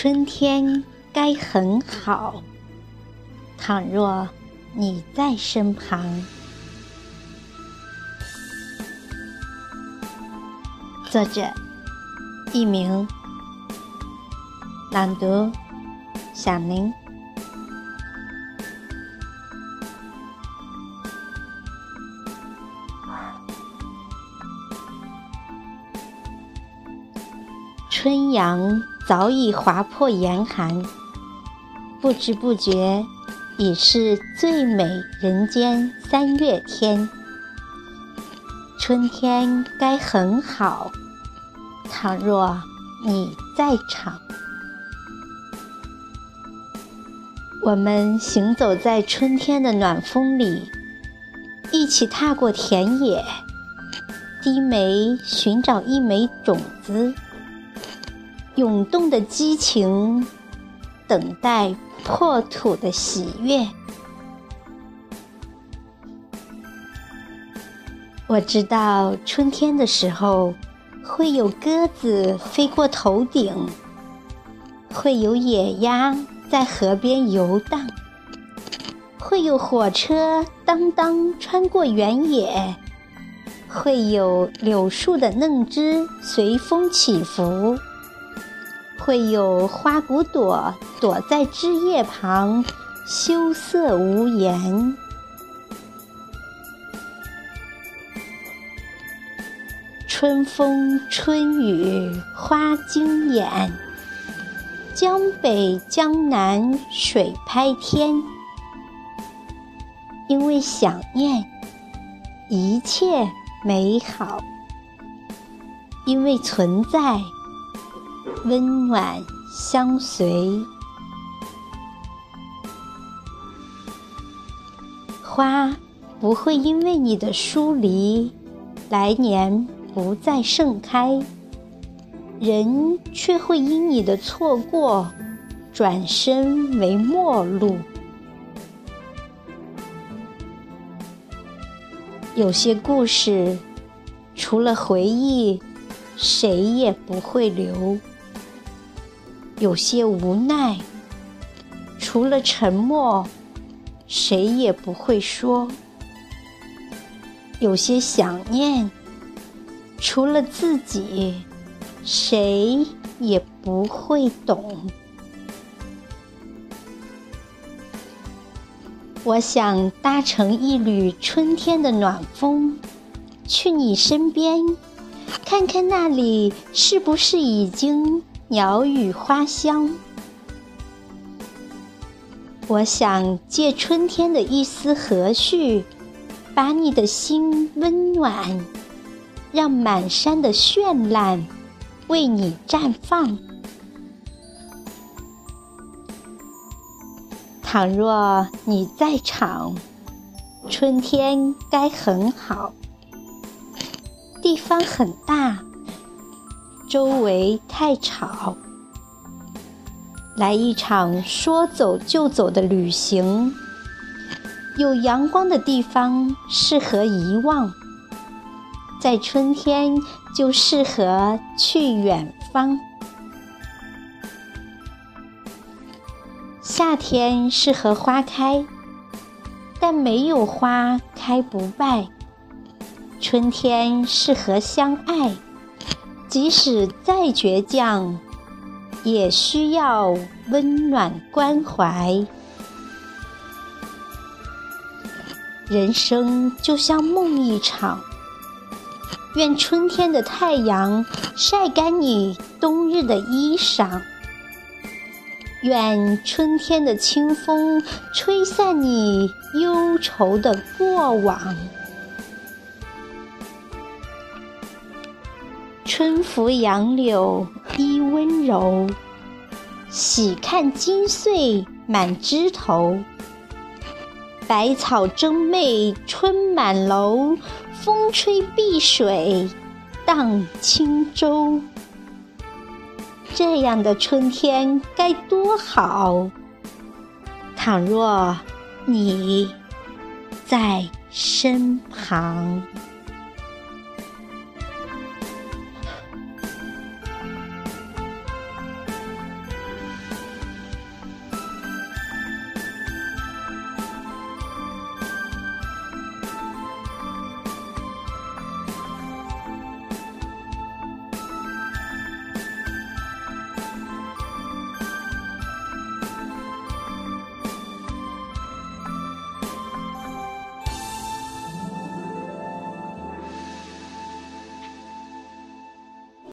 春天该很好，倘若你在身旁。作者：佚名，朗读：小宁。春阳早已划破严寒，不知不觉已是最美人间三月天。春天该很好，倘若你在场。我们行走在春天的暖风里，一起踏过田野，低眉寻找一枚种子。涌动的激情，等待破土的喜悦。我知道春天的时候，会有鸽子飞过头顶，会有野鸭在河边游荡，会有火车当当穿过原野，会有柳树的嫩枝随风起伏。会有花骨朵躲在枝叶旁，羞涩无言。春风春雨花惊眼，江北江南水拍天。因为想念，一切美好；因为存在。温暖相随，花不会因为你的疏离，来年不再盛开；人却会因你的错过，转身为陌路。有些故事，除了回忆，谁也不会留。有些无奈，除了沉默，谁也不会说；有些想念，除了自己，谁也不会懂。我想搭乘一缕春天的暖风，去你身边，看看那里是不是已经。鸟语花香，我想借春天的一丝和煦，把你的心温暖，让满山的绚烂为你绽放。倘若你在场，春天该很好，地方很大。周围太吵，来一场说走就走的旅行。有阳光的地方适合遗忘，在春天就适合去远方。夏天适合花开，但没有花开不败。春天适合相爱。即使再倔强，也需要温暖关怀。人生就像梦一场，愿春天的太阳晒干你冬日的衣裳，愿春天的清风吹散你忧愁的过往。春拂杨柳依温柔，喜看金穗满枝头。百草争媚春满楼，风吹碧水荡轻舟。这样的春天该多好！倘若你在身旁。